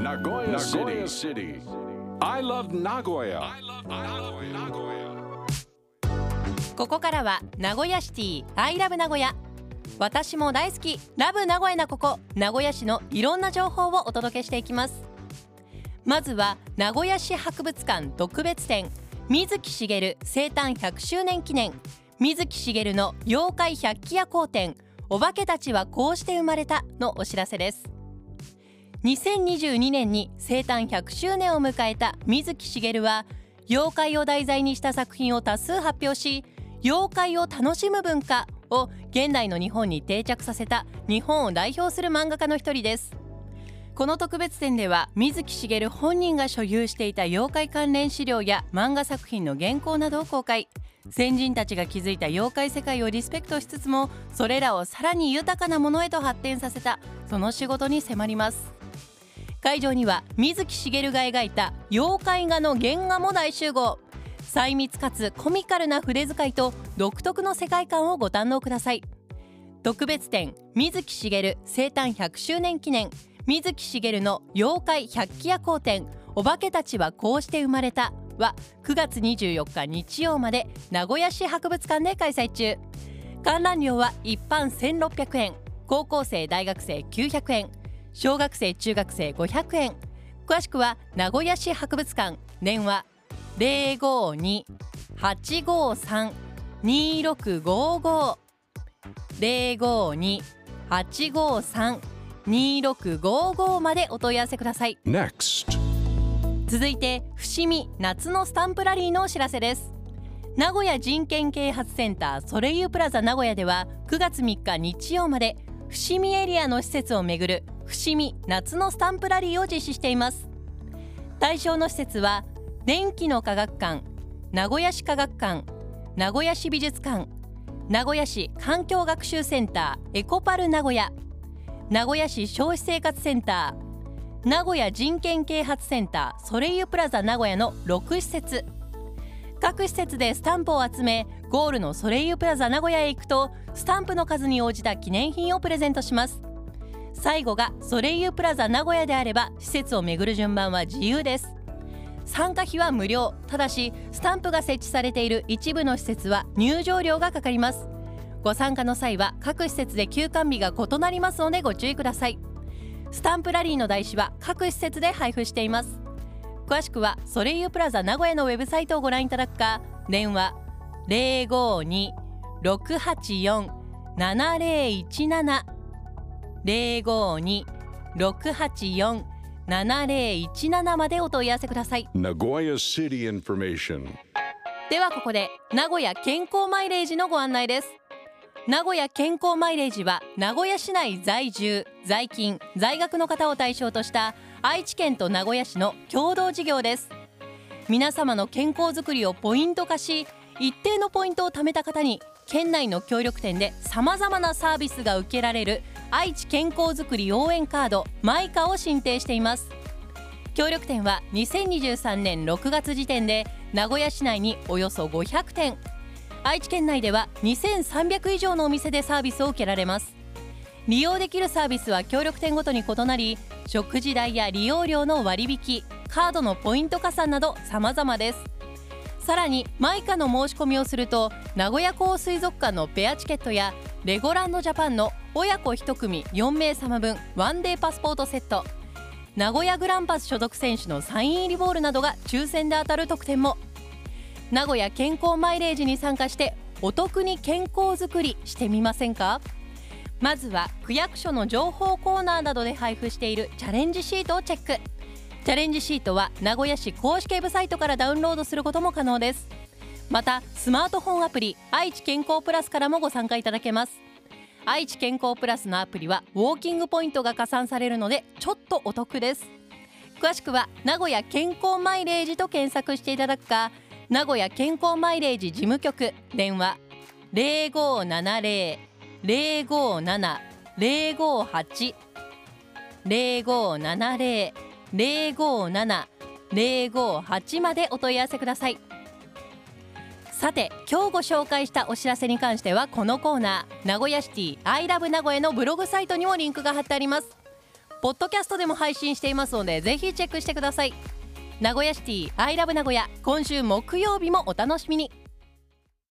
Nagoya City. I love Nagoya. ここからは名古屋シティアイラブ名古屋私も大好き。ラブ名古屋なここ。名古屋市のいろんな情報をお届けしていきます。まずは名古屋市博物館特別展。水木しげる生誕100周年記念。水木しげるの妖怪百鬼夜行展。お化けたちはこうして生まれたのお知らせです2022年に生誕100周年を迎えた水木しげるは妖怪を題材にした作品を多数発表し妖怪を楽しむ文化を現代の日本に定着させた日本を代表する漫画家の一人です。この特別展では水木しげる本人が所有していた妖怪関連資料や漫画作品の原稿などを公開。先人たちが築いた妖怪世界をリスペクトしつつもそれらをさらに豊かなものへと発展させたその仕事に迫ります。会場には水木しげるが描いた妖怪画の原画も大集合。細密かつコミカルな筆使いと独特の世界観をご堪能ください。特別展水木しげる生誕100周年記念。水木しげるの妖怪百鬼夜行展。お化けたちはこうして生まれた。は9月24日日曜まで名古屋市博物館で開催中。観覧料は一般1600円。高校生大学生900円。小学生中学生500円。詳しくは名古屋市博物館。電話052-853-2655 052-853-2655までお問い合わせください。Next. 続いて伏見夏のスタンプラリーのお知らせです。名古屋人権啓発センターソレイユプラザ名古屋では9月3日日曜まで伏見エリアの施設をめぐる伏見夏のスタンプラリーを実施しています。対象の施設は電気の科学館名古屋市科学館名古屋市美術館名古屋市環境学習センターエコパル名古屋名古屋市消費生活センター名古屋人権啓発センターソレイユプラザ名古屋の6施設。各施設でスタンプを集めゴールのソレイユプラザ名古屋へ行くとスタンプの数に応じた記念品をプレゼントします。最後がソレイユプラザ名古屋であれば施設を巡る順番は自由です。参加費は無料。ただしスタンプが設置されている一部の施設は入場料がかかります。ご参加の際は各施設で休館日が異なりますのでご注意ください。スタンプラリーの台紙は各施設で配布しています。詳しくはソレイユプラザ名古屋のウェブサイトをご覧いただくか電話052-684-7017 052-684-7017までお問い合わせください。Nagoya City information. ではここで名古屋健康マイレージのご案内です。名古屋健康マイレージは名古屋市内在住在勤在学の方を対象とした愛知県と名古屋市の共同事業です。皆様の健康づくりをポイント化し一定のポイントを貯めた方に県内の協力店でさまざまなサービスが受けられる愛知健康づくり応援カードマイカを申請しています。協力店は2023年6月時点で名古屋市内におよそ500店。愛知県内では2300以上のお店でサービスを受けられます。利用できるサービスは協力店ごとに異なり食事代や利用料の割引カードのポイント加算など様々です。さらにマイカの申し込みをすると名古屋港水族館のペアチケットやレゴランドジャパンの親子1組4名様分ワンデーパスポートセット。名古屋グランパス所属選手のサイン入りボールなどが抽選で当たる特典も。名古屋健康マイレージに参加してお得に健康づくりしてみませんか？まずは区役所の情報コーナーなどで配布しているチャレンジシートをチェック。チャレンジシートは名古屋市公式ウェブサイトからダウンロードすることも可能です。またスマートフォンアプリ愛知健康プラスからもご参加いただけます。愛知健康プラスのアプリはウォーキングポイントが加算されるのでちょっとお得です。詳しくは名古屋健康マイレージと検索していただくか名古屋健康マイレージ事務局電話0570-057-058 057-058までお問い合わせください。さて今日ご紹介したお知らせに関してはこのコーナー名古屋シティアイラブ名古屋のブログサイトにもリンクが貼ってあります。ポッドキャストでも配信していますのでぜひチェックしてください。名古屋シティアイラブ名古屋今週木曜日もお楽しみに。